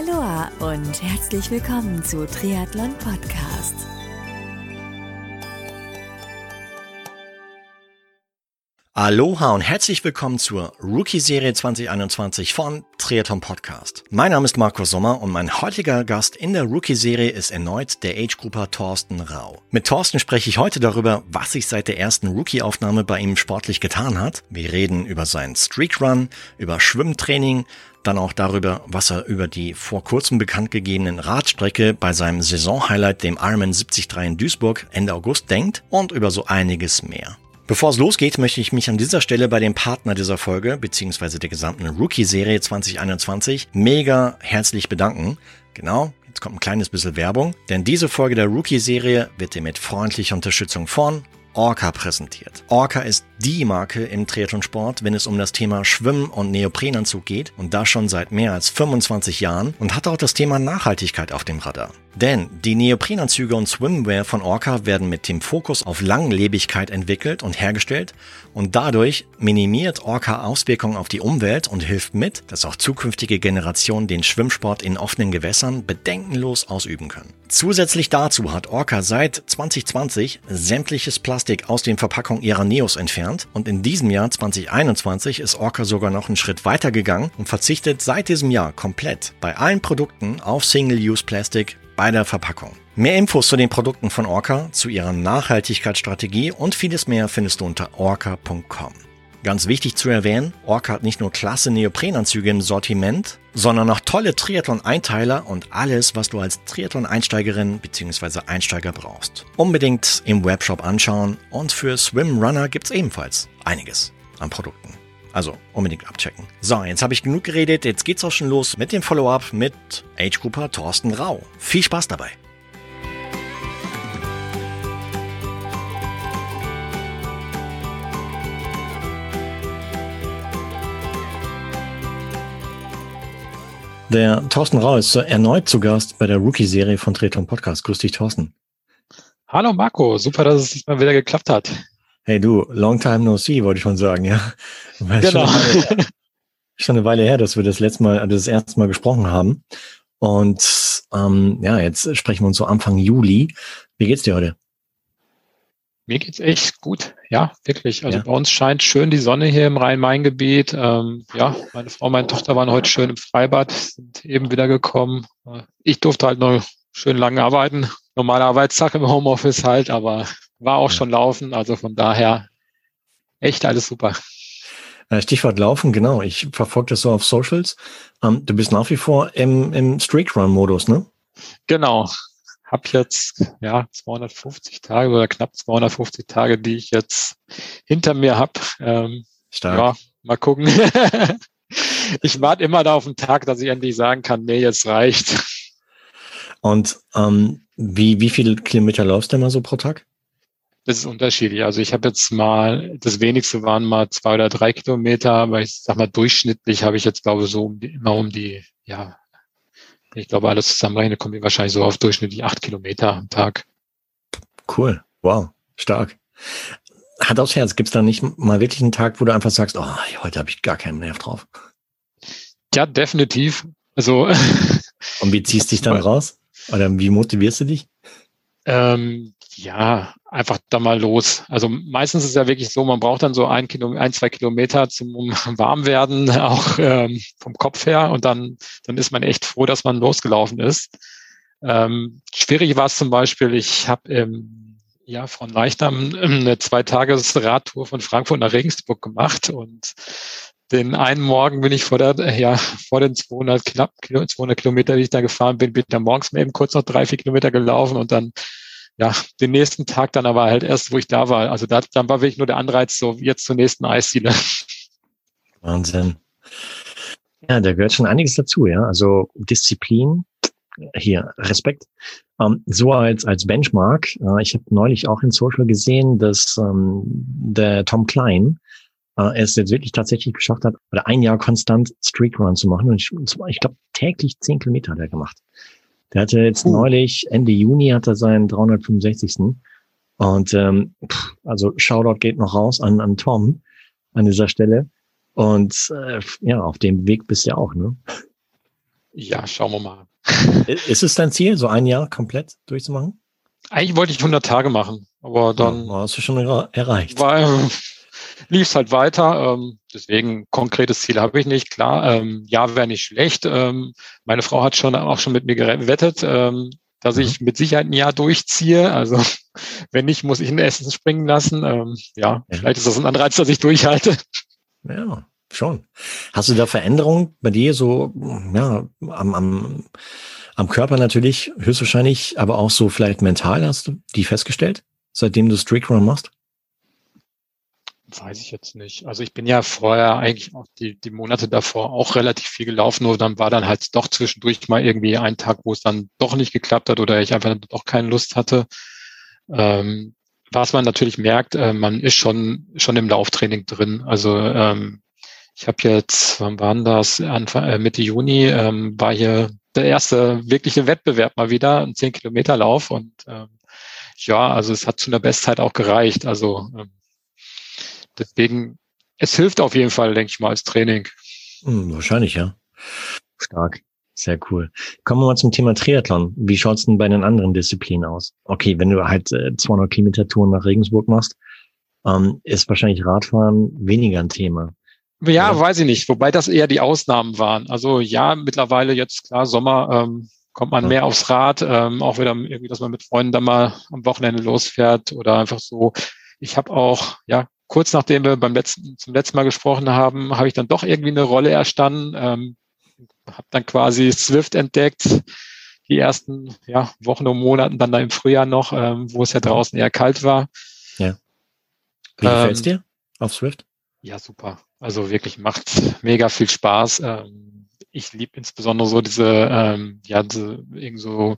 Aloha und herzlich willkommen zu Triathlon Podcast. Aloha und herzlich willkommen zur Rookie-Serie 2021 von Triathlon Podcast. Mein Name ist Markus Sommer und mein heutiger Gast in der Rookie-Serie ist erneut der Age-Grupper Thorsten Rau. Mit Thorsten spreche ich heute darüber, was sich seit der ersten Rookie-Aufnahme bei ihm sportlich getan hat. Wir reden über seinen Streakrun, über Schwimmtraining, dann auch darüber, was er über die vor kurzem bekannt gegebenen Radstrecke bei seinem Saisonhighlight, dem Ironman 73 in Duisburg, Ende August denkt und über so einiges mehr. Bevor es losgeht, möchte ich mich an dieser Stelle bei dem Partner dieser Folge beziehungsweise der gesamten Rookie-Serie 2021 mega herzlich bedanken. Genau, jetzt kommt ein kleines bisschen Werbung, denn diese Folge der Rookie-Serie wird dir mit freundlicher Unterstützung von Orca präsentiert. Orca ist die Marke im Triathlonsport, wenn es um das Thema Schwimmen und Neoprenanzug geht und das schon seit mehr als 25 Jahren und hat auch das Thema Nachhaltigkeit auf dem Radar. Denn die Neoprenanzüge und Swimwear von Orca werden mit dem Fokus auf Langlebigkeit entwickelt und hergestellt und dadurch minimiert Orca Auswirkungen auf die Umwelt und hilft mit, dass auch zukünftige Generationen den Schwimmsport in offenen Gewässern bedenkenlos ausüben können. Zusätzlich dazu hat Orca seit 2020 sämtliches Plastik aus den Verpackungen ihrer Neos entfernt und in diesem Jahr 2021 ist Orca sogar noch einen Schritt weiter gegangen und verzichtet seit diesem Jahr komplett bei allen Produkten auf Single-Use-Plastik bei der Verpackung. Mehr Infos zu den Produkten von Orca, zu ihrer Nachhaltigkeitsstrategie und vieles mehr findest du unter orca.com. Ganz wichtig zu erwähnen, Orca hat nicht nur klasse Neoprenanzüge im Sortiment, sondern auch tolle Triathlon-Einteiler und alles, was du als Triathlon-Einsteigerin bzw. Einsteiger brauchst. Unbedingt im Webshop anschauen und für Swimrunner gibt's ebenfalls einiges an Produkten. Also unbedingt abchecken. So, jetzt habe ich genug geredet. Jetzt geht's auch schon los mit dem Follow-up mit Age-Grupper Thorsten Rau. Viel Spaß dabei. Der Thorsten Rau ist erneut zu Gast bei der Rookie-Serie von Treton Podcast. Grüß dich, Thorsten. Hallo Marco, super, dass es diesmal wieder geklappt hat. Hey du, long time no see, wollte ich schon sagen, ja. Genau. Schon, schon eine Weile her, dass wir das letzte Mal, das erste Mal gesprochen haben. Und ähm, ja, jetzt sprechen wir uns so Anfang Juli. Wie geht's dir heute? Mir geht's echt gut, ja, wirklich. Also ja. bei uns scheint schön die Sonne hier im Rhein-Main-Gebiet. Ähm, ja, meine Frau, meine Tochter waren heute schön im Freibad, sind eben wieder gekommen. Ich durfte halt noch schön lange arbeiten. Normale Arbeitstag im Homeoffice halt, aber war auch ja. schon laufen, also von daher echt alles super. Äh, Stichwort Laufen, genau. Ich verfolge das so auf Socials. Ähm, du bist nach wie vor im, im Streakrun-Modus, ne? Genau. Hab jetzt ja 250 Tage oder knapp 250 Tage, die ich jetzt hinter mir hab. Ähm, Stark. Ja, mal gucken. ich warte immer da auf den Tag, dass ich endlich sagen kann, nee, jetzt reicht. Und ähm, wie, wie viele Kilometer läufst du immer so pro Tag? Das ist unterschiedlich. Also ich habe jetzt mal, das wenigste waren mal zwei oder drei Kilometer, aber ich sag mal, durchschnittlich habe ich jetzt, glaube ich, so um die, immer um die, ja, ich glaube, alles zusammenrechnen, komme ich wahrscheinlich so auf durchschnittlich acht Kilometer am Tag. Cool. Wow. Stark. Hat aufs Herz, gibt es da nicht mal wirklich einen Tag, wo du einfach sagst, oh, heute habe ich gar keinen Nerv drauf? Ja, definitiv. Also. Und wie ziehst du dich dann raus? Oder wie motivierst du dich? Ähm, ja, einfach da mal los. Also meistens ist es ja wirklich so, man braucht dann so ein, Kilo, ein zwei Kilometer zum um warm werden, auch ähm, vom Kopf her. Und dann, dann ist man echt froh, dass man losgelaufen ist. Ähm, schwierig war es zum Beispiel, ich habe im ja, von Leichtern eine Zwei-Tages-Radtour von Frankfurt nach Regensburg gemacht und den einen Morgen bin ich vor der, ja, vor den 200 knapp 200 Kilometer, die ich da gefahren bin, bin ich dann morgens eben kurz noch drei, vier Kilometer gelaufen und dann ja, den nächsten Tag dann aber halt erst, wo ich da war. Also da, dann war wirklich nur der Anreiz, so jetzt zur nächsten Eisziele. Wahnsinn. Ja, da gehört schon einiges dazu, ja. Also Disziplin, hier, Respekt. Ähm, so als, als Benchmark, äh, ich habe neulich auch in Social gesehen, dass ähm, der Tom Klein äh, es jetzt wirklich tatsächlich geschafft hat, oder ein Jahr konstant Streakrun zu machen. Und ich, ich glaube, täglich zehn Kilometer hat er gemacht. Der hatte jetzt uh. neulich, Ende Juni hat er seinen 365. Und ähm, also Shoutout geht noch raus an, an Tom an dieser Stelle. Und äh, ja, auf dem Weg bist du ja auch, ne? Ja, schauen wir mal. Ist es dein Ziel, so ein Jahr komplett durchzumachen? Eigentlich wollte ich 100 Tage machen, aber dann ja, hast du schon erreicht. Lief es halt weiter. Ähm, deswegen konkretes Ziel habe ich nicht. Klar, ähm, ja, wäre nicht schlecht. Ähm, meine Frau hat schon auch schon mit mir gewettet, ähm, dass mhm. ich mit Sicherheit ein Jahr durchziehe. Also wenn nicht, muss ich ein Essen springen lassen. Ähm, ja, ja, vielleicht ist das ein Anreiz, dass ich durchhalte. Ja, schon. Hast du da Veränderungen bei dir so, ja, am, am, am Körper natürlich, höchstwahrscheinlich, aber auch so vielleicht mental hast du die festgestellt, seitdem du Strict Run machst? Weiß ich jetzt nicht. Also ich bin ja vorher eigentlich auch die, die Monate davor auch relativ viel gelaufen, nur dann war dann halt doch zwischendurch mal irgendwie ein Tag, wo es dann doch nicht geklappt hat oder ich einfach doch keine Lust hatte. Ähm, was man natürlich merkt, äh, man ist schon schon im Lauftraining drin. Also ähm, ich habe jetzt, wann waren das? Anfang, äh, Mitte Juni ähm, war hier der erste wirkliche Wettbewerb mal wieder, ein 10 Kilometer Lauf und ähm, ja, also es hat zu einer Bestzeit auch gereicht. Also ähm, deswegen, es hilft auf jeden Fall, denke ich mal, als Training. Hm, wahrscheinlich, ja. Stark. Sehr cool. Kommen wir mal zum Thema Triathlon. Wie schaut's denn bei den anderen Disziplinen aus? Okay, wenn du halt äh, 200 Kilometer Touren nach Regensburg machst, ähm, ist wahrscheinlich Radfahren weniger ein Thema. Ja, Oder? weiß ich nicht. Wobei das eher die Ausnahmen waren. Also ja, mittlerweile jetzt klar, Sommer ähm, kommt man ja. mehr aufs Rad, ähm, auch wieder irgendwie, dass man mit Freunden da mal am Wochenende losfährt oder einfach so. Ich habe auch, ja, kurz nachdem wir beim letzten, zum letzten Mal gesprochen haben, habe ich dann doch irgendwie eine Rolle erstanden. Ähm, habe dann quasi Swift entdeckt, die ersten ja, Wochen und Monaten, dann da im Frühjahr noch, ähm, wo es ja draußen eher kalt war. Ja. Wie gefällt es ähm, dir auf Swift? Ja, super. Also wirklich macht mega viel Spaß. Ähm, ich liebe insbesondere so diese, ähm, ja, diese, irgend so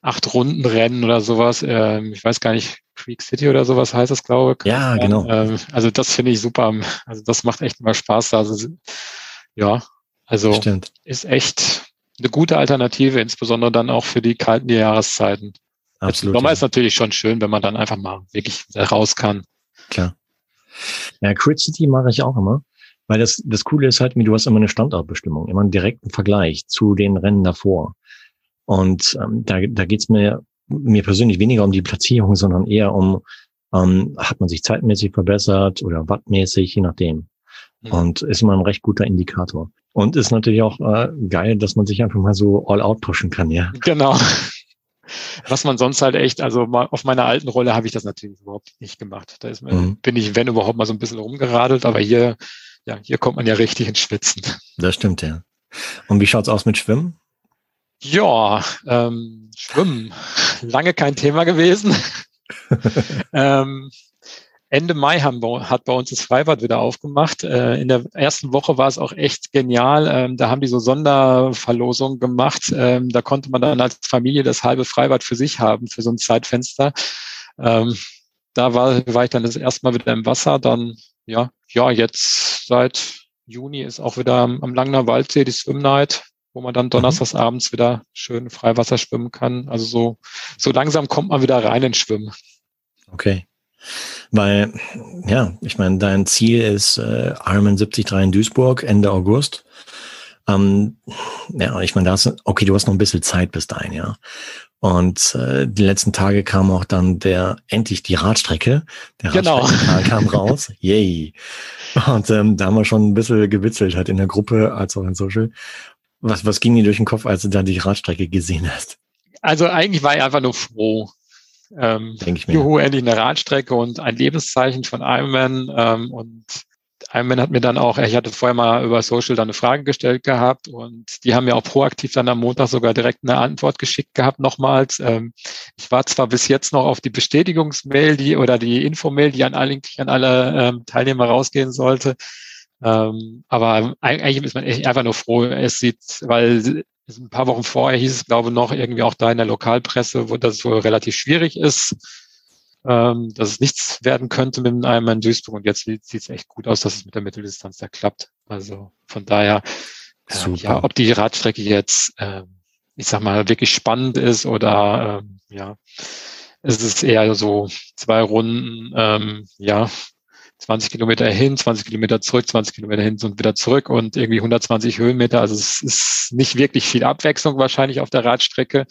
acht Runden Rennen oder sowas. Ähm, ich weiß gar nicht, Creek City oder sowas heißt das, glaube ich. Ja, genau. Ähm, also das finde ich super. Also das macht echt mal Spaß. Also ja, also Stimmt. ist echt eine gute Alternative, insbesondere dann auch für die kalten Jahreszeiten. Absolut. Sommer ja. ist natürlich schon schön, wenn man dann einfach mal wirklich raus kann. Klar. Ja, Crit City mache ich auch immer. Weil das, das Coole ist halt, du hast immer eine Standortbestimmung, immer einen direkten Vergleich zu den Rennen davor. Und ähm, da, da geht's mir, mir persönlich weniger um die Platzierung, sondern eher um, ähm, hat man sich zeitmäßig verbessert oder wattmäßig, je nachdem. Mhm. Und ist immer ein recht guter Indikator. Und ist natürlich auch äh, geil, dass man sich einfach mal so all out pushen kann, ja. Genau. Was man sonst halt echt, also mal auf meiner alten Rolle habe ich das natürlich überhaupt nicht gemacht. Da ist man, mhm. bin ich, wenn überhaupt, mal so ein bisschen rumgeradelt, aber hier, ja, hier kommt man ja richtig ins Schwitzen. Das stimmt, ja. Und wie schaut's aus mit Schwimmen? Ja, ähm, Schwimmen. Lange kein Thema gewesen. ähm, Ende Mai haben wir, hat bei uns das Freibad wieder aufgemacht. Äh, in der ersten Woche war es auch echt genial. Ähm, da haben die so Sonderverlosungen gemacht. Ähm, da konnte man dann als Familie das halbe Freibad für sich haben, für so ein Zeitfenster. Ähm, da war, war ich dann das erste Mal wieder im Wasser. Dann, ja, ja, jetzt seit Juni ist auch wieder am, am Langner Waldsee die Swim Night, wo man dann mhm. donnerstags abends wieder schön Freiwasser schwimmen kann. Also so, so langsam kommt man wieder rein ins Schwimmen. Okay. Weil, ja, ich meine, dein Ziel ist äh, Ironman 73 in Duisburg Ende August. Ähm, ja, ich meine, da hast, okay, du hast noch ein bisschen Zeit bis dahin, ja. Und äh, die letzten Tage kam auch dann der endlich die Radstrecke. Der genau. kam raus. Yay. Und ähm, da haben wir schon ein bisschen gewitzelt, halt in der Gruppe als auch in Social. Was, was ging dir durch den Kopf, als du da die Radstrecke gesehen hast? Also eigentlich war ich einfach nur froh. Ähm, Denke ich mir. Juhu, endlich eine Radstrecke und ein Lebenszeichen von Ironman. Ähm, und Ironman hat mir dann auch, ich hatte vorher mal über Social dann eine Frage gestellt gehabt und die haben mir auch proaktiv dann am Montag sogar direkt eine Antwort geschickt gehabt nochmals. Ähm, ich war zwar bis jetzt noch auf die Bestätigungsmail, die oder die Infomail, die an alle, an alle ähm, Teilnehmer rausgehen sollte. Ähm, aber eigentlich ist man echt einfach nur froh. Es sieht, weil ein paar Wochen vorher hieß es, glaube ich, noch irgendwie auch da in der Lokalpresse, wo das wohl relativ schwierig ist, ähm, dass es nichts werden könnte mit einem in Duisburg. Und jetzt sieht es echt gut aus, dass es mit der Mitteldistanz da klappt. Also von daher, äh, ja, ob die Radstrecke jetzt, äh, ich sag mal, wirklich spannend ist oder äh, ja, es ist eher so zwei Runden, ähm, ja, 20 Kilometer hin, 20 Kilometer zurück, 20 Kilometer hin und wieder zurück und irgendwie 120 Höhenmeter. Also es ist nicht wirklich viel Abwechslung wahrscheinlich auf der Radstrecke.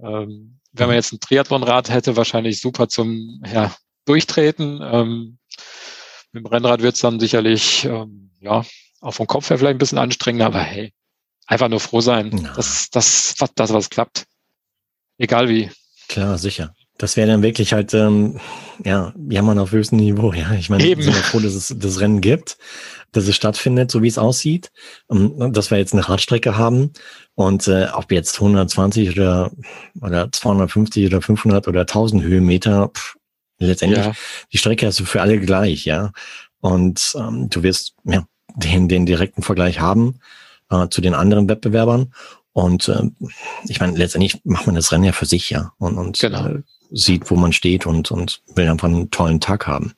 Ähm, wenn man jetzt ein Triathlonrad hätte, wahrscheinlich super zum ja, Durchtreten. Ähm, mit dem Rennrad wird es dann sicherlich, ähm, ja, auch vom Kopf her vielleicht ein bisschen anstrengender, aber hey, einfach nur froh sein, ja. dass das, was, das was klappt. Egal wie. Klar, sicher. Das wäre dann wirklich halt, ähm, ja, jammern auf höchstem Niveau. Ja, ich meine, ich bin froh, dass es das Rennen gibt, dass es stattfindet, so wie es aussieht. Ähm, dass wir jetzt eine Radstrecke haben und äh, ob jetzt 120 oder oder 250 oder 500 oder 1000 Höhenmeter, pff, letztendlich ja. die Strecke hast du für alle gleich, ja. Und ähm, du wirst ja den den direkten Vergleich haben äh, zu den anderen Wettbewerbern. Und äh, ich meine, letztendlich macht man das Rennen ja für sich, ja. Und, und genau. äh, sieht, wo man steht und, und will einfach einen tollen Tag haben.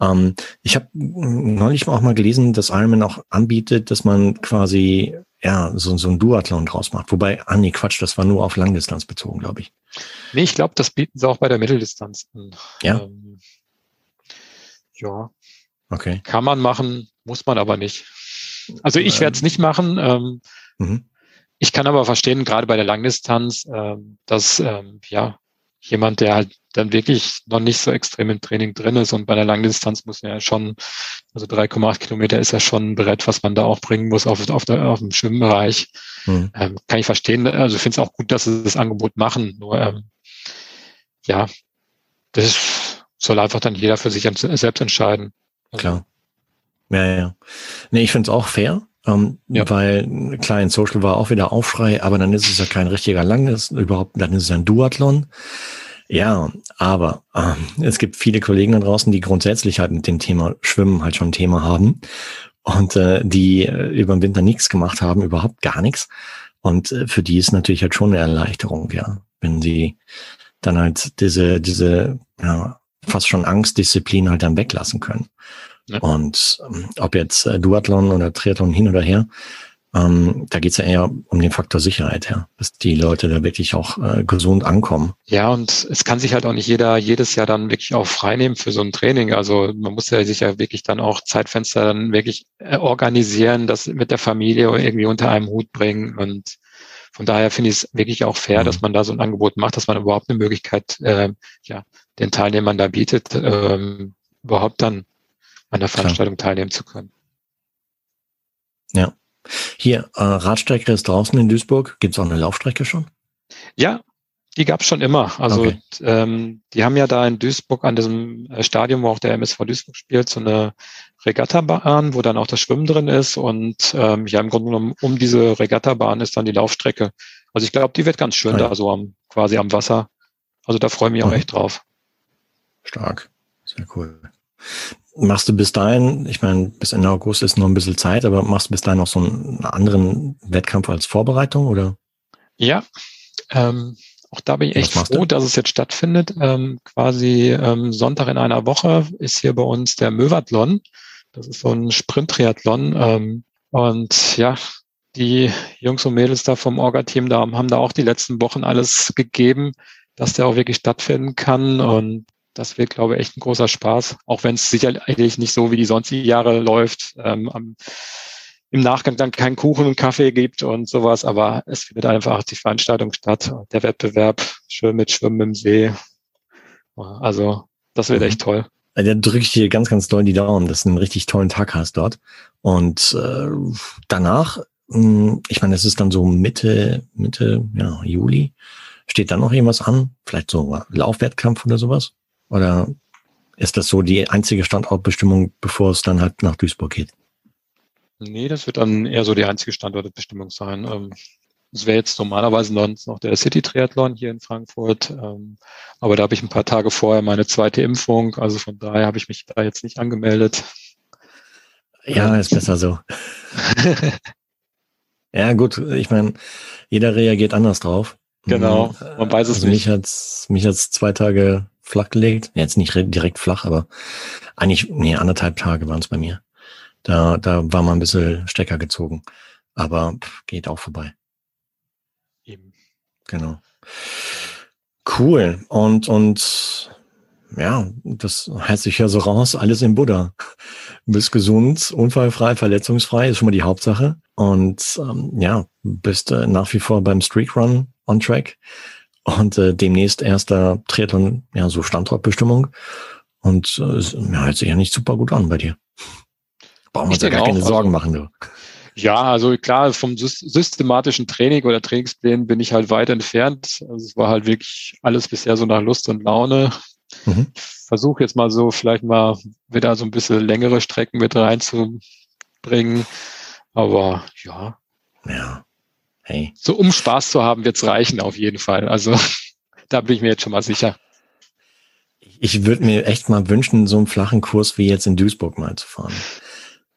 Ähm, ich habe neulich auch mal gelesen, dass Ironman auch anbietet, dass man quasi ja so, so ein Duathlon draus macht. Wobei, ah nee, Quatsch, das war nur auf Langdistanz bezogen, glaube ich. Nee, ich glaube, das bieten sie auch bei der Mitteldistanz an. Ja. Ähm, ja. Okay. Kann man machen, muss man aber nicht. Also ich werde es nicht machen. Ähm, mhm. Ich kann aber verstehen, gerade bei der Langdistanz, ähm, dass ähm, ja jemand, der halt dann wirklich noch nicht so extrem im Training drin ist und bei der Langdistanz muss ja schon, also 3,8 Kilometer ist ja schon ein Brett, was man da auch bringen muss auf, auf, der, auf dem Schwimmbereich. Mhm. Ähm, kann ich verstehen. Also ich finde es auch gut, dass sie das Angebot machen. Nur ähm, ja, das soll einfach dann jeder für sich selbst entscheiden. Also, Klar. Ja, ja. Nee, ich finde es auch fair. Ähm, ja. Weil klar, in Social war auch wieder Aufschrei, aber dann ist es ja kein richtiger Langes, überhaupt, dann ist es ein Duathlon. Ja, aber ähm, es gibt viele Kollegen da draußen, die grundsätzlich halt mit dem Thema Schwimmen halt schon ein Thema haben und äh, die äh, über den Winter nichts gemacht haben, überhaupt gar nichts. Und äh, für die ist natürlich halt schon eine Erleichterung, ja, wenn sie dann halt diese, diese, ja, fast schon Angstdisziplin halt dann weglassen können. Ja. Und ähm, ob jetzt äh, Duathlon oder Triathlon hin oder her, ähm, da geht's ja eher um den Faktor Sicherheit, ja, dass die Leute da wirklich auch äh, gesund ankommen. Ja, und es kann sich halt auch nicht jeder jedes Jahr dann wirklich auch freinehmen für so ein Training. Also man muss ja sich ja wirklich dann auch Zeitfenster dann wirklich äh, organisieren, das mit der Familie irgendwie unter einem Hut bringen. Und von daher finde ich es wirklich auch fair, mhm. dass man da so ein Angebot macht, dass man überhaupt eine Möglichkeit äh, ja, den Teilnehmern da bietet, ähm, überhaupt dann an der Veranstaltung Klar. teilnehmen zu können. Ja. Hier, äh, Radstrecke ist draußen in Duisburg. Gibt es auch eine Laufstrecke schon? Ja, die gab es schon immer. Also okay. ähm, die haben ja da in Duisburg an diesem äh, Stadion, wo auch der MSV Duisburg spielt, so eine Regattabahn, wo dann auch das Schwimmen drin ist. Und ähm, ja, im Grunde genommen um diese Regattabahn ist dann die Laufstrecke. Also ich glaube, die wird ganz schön ah, ja. da so am quasi am Wasser. Also da freue ich mich auch mhm. echt drauf. Stark. Sehr cool. Machst du bis dahin, ich meine, bis Ende August ist noch ein bisschen Zeit, aber machst du bis dahin noch so einen anderen Wettkampf als Vorbereitung oder? Ja, ähm, auch da bin ich echt froh, du? dass es jetzt stattfindet. Ähm, quasi ähm, Sonntag in einer Woche ist hier bei uns der Mövathlon. Das ist so ein Sprint-Triathlon. Ähm, und ja, die Jungs und Mädels da vom Orga-Team da haben da auch die letzten Wochen alles gegeben, dass der auch wirklich stattfinden kann. Und das wird, glaube ich, echt ein großer Spaß, auch wenn es sicherlich nicht so wie die sonstigen Jahre läuft, ähm, am, im Nachgang dann keinen Kuchen und Kaffee gibt und sowas, aber es findet einfach die Veranstaltung statt, der Wettbewerb, schön mit Schwimmen im See. Also das wird mhm. echt toll. Da drücke ich dir ganz, ganz doll die Daumen, dass du einen richtig tollen Tag hast dort. Und äh, danach, mh, hm, ich meine, es ist dann so Mitte, Mitte ja, Juli. Steht da noch irgendwas an? Vielleicht so Laufwettkampf oder sowas? Oder ist das so die einzige Standortbestimmung, bevor es dann halt nach Duisburg geht? Nee, das wird dann eher so die einzige Standortbestimmung sein. Ähm, es wäre jetzt normalerweise noch der City Triathlon hier in Frankfurt, ähm, aber da habe ich ein paar Tage vorher meine zweite Impfung, also von daher habe ich mich da jetzt nicht angemeldet. Ja, ist besser so. ja, gut, ich meine, jeder reagiert anders drauf. Genau, man weiß es also nicht. Mich hat's, mich hat's zwei Tage flach gelegt. Jetzt nicht direkt flach, aber eigentlich, nee, anderthalb Tage waren es bei mir. Da, da war mal ein bisschen Stecker gezogen. Aber geht auch vorbei. Eben. Genau. Cool. Und, und ja, das heißt sich ja so raus, alles im Buddha. Du bist gesund, unfallfrei, verletzungsfrei, ist schon mal die Hauptsache. Und ähm, ja, bist äh, nach wie vor beim Streakrun on track und äh, demnächst erster Triathlon, ja, so Standortbestimmung. Und äh, ja, hört sich ja nicht super gut an bei dir. Brauchen wir uns ja gar keine Sorgen also, machen, du. Ja, also klar, vom systematischen Training oder Trainingsplänen bin ich halt weit entfernt. Also es war halt wirklich alles bisher so nach Lust und Laune. Mhm. Ich versuche jetzt mal so vielleicht mal wieder so ein bisschen längere Strecken mit reinzubringen. Aber ja. Ja. Hey. So um Spaß zu haben, wird's reichen auf jeden Fall. Also da bin ich mir jetzt schon mal sicher. Ich würde mir echt mal wünschen, so einen flachen Kurs wie jetzt in Duisburg mal zu fahren.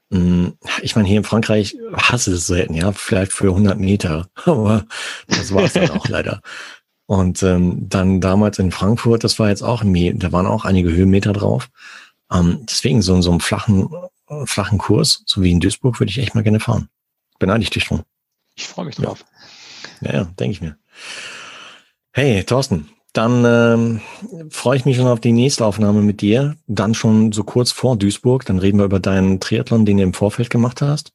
Mm, ich meine, hier in Frankreich hasse es selten, ja, vielleicht für 100 Meter, aber das war es dann auch leider. Und ähm, dann damals in Frankfurt, das war jetzt auch, da waren auch einige Höhenmeter drauf. Ähm, deswegen so, so einen flachen, flachen Kurs, so wie in Duisburg, würde ich echt mal gerne fahren. Beneide ich dich schon. Ich freue mich drauf. Ja, ja, denke ich mir. Hey, Thorsten, dann ähm, freue ich mich schon auf die nächste Aufnahme mit dir. Dann schon so kurz vor Duisburg. Dann reden wir über deinen Triathlon, den du im Vorfeld gemacht hast.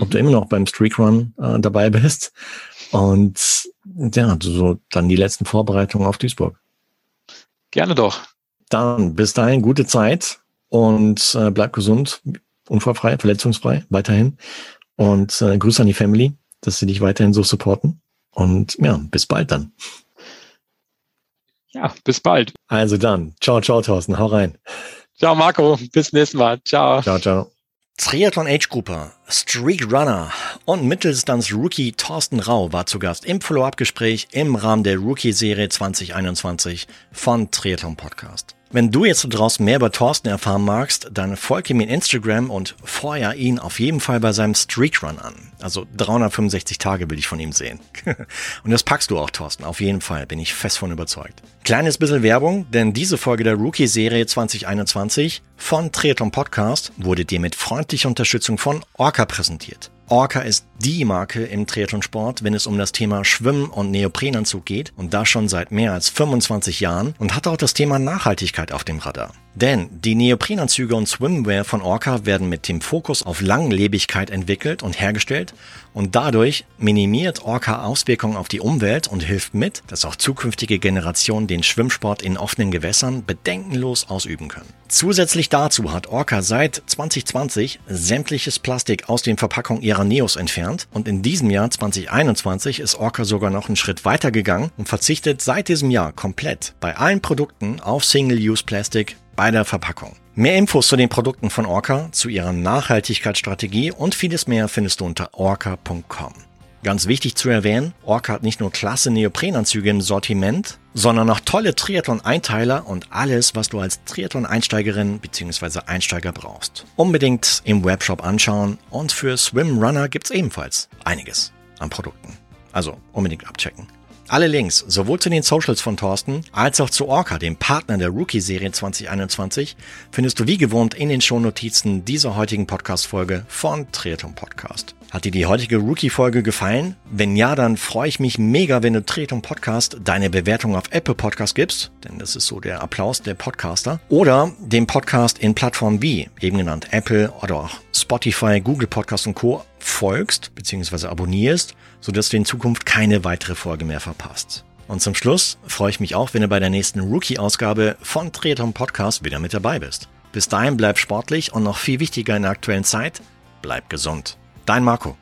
Ob mhm. du immer noch beim Streakrun äh, dabei bist. Und ja, so dann die letzten Vorbereitungen auf Duisburg. Gerne doch. Dann bis dahin gute Zeit und äh, bleib gesund, unfallfrei, verletzungsfrei, weiterhin. Und äh, Grüße an die Family, dass sie dich weiterhin so supporten. Und ja, bis bald dann. Ja, bis bald. Also dann, ciao, ciao, Thorsten, hau rein. Ciao, Marco, bis nächstes Mal. Ciao. Ciao, ciao. Triathlon Age Grouper, Streak Runner und Mitteldistanz Rookie Thorsten Rau war zu Gast im Follow-up-Gespräch im Rahmen der Rookie-Serie 2021 von Triathlon Podcast. Wenn du jetzt draußen mehr über Thorsten erfahren magst, dann folge ihm in Instagram und feuer ihn auf jeden Fall bei seinem Streakrun an. Also 365 Tage will ich von ihm sehen. und das packst du auch, Thorsten, auf jeden Fall, bin ich fest von überzeugt. Kleines bisschen Werbung, denn diese Folge der Rookie-Serie 2021 von Triathlon Podcast wurde dir mit freundlicher Unterstützung von Orca präsentiert. Orca ist die Marke im Triathlonsport, wenn es um das Thema Schwimmen und Neoprenanzug geht und das schon seit mehr als 25 Jahren und hat auch das Thema Nachhaltigkeit auf dem Radar. Denn die Neoprenanzüge und Swimwear von Orca werden mit dem Fokus auf Langlebigkeit entwickelt und hergestellt und dadurch minimiert Orca Auswirkungen auf die Umwelt und hilft mit, dass auch zukünftige Generationen den Schwimmsport in offenen Gewässern bedenkenlos ausüben können. Zusätzlich dazu hat Orca seit 2020 sämtliches Plastik aus den Verpackungen ihrer Neos entfernt und in diesem Jahr 2021 ist Orca sogar noch einen Schritt weiter gegangen und verzichtet seit diesem Jahr komplett bei allen Produkten auf Single-Use-Plastik bei der Verpackung. Mehr Infos zu den Produkten von Orca, zu ihrer Nachhaltigkeitsstrategie und vieles mehr findest du unter orca.com. Ganz wichtig zu erwähnen, Orca hat nicht nur klasse Neoprenanzüge im Sortiment, sondern auch tolle Triathlon-Einteiler und alles, was du als Triathlon-Einsteigerin bzw. Einsteiger brauchst. Unbedingt im Webshop anschauen und für Swimrunner gibt's ebenfalls einiges an Produkten. Also unbedingt abchecken. Alle Links, sowohl zu den Socials von Thorsten als auch zu Orca, dem Partner der Rookie-Serie 2021, findest du wie gewohnt in den Shownotizen dieser heutigen Podcast-Folge von Triathlon Podcast. Hat dir die heutige Rookie-Folge gefallen? Wenn ja, dann freue ich mich mega, wenn du Triathlon Podcast deine Bewertung auf Apple Podcast gibst, denn das ist so der Applaus der Podcaster, oder dem Podcast in Plattformen wie, eben genannt Apple oder auch Spotify, Google Podcast und Co. folgst bzw. abonnierst sodass du in Zukunft keine weitere Folge mehr verpasst. Und zum Schluss freue ich mich auch, wenn du bei der nächsten Rookie-Ausgabe von Triathlon Podcast wieder mit dabei bist. Bis dahin bleib sportlich und noch viel wichtiger in der aktuellen Zeit, bleib gesund. Dein Marco.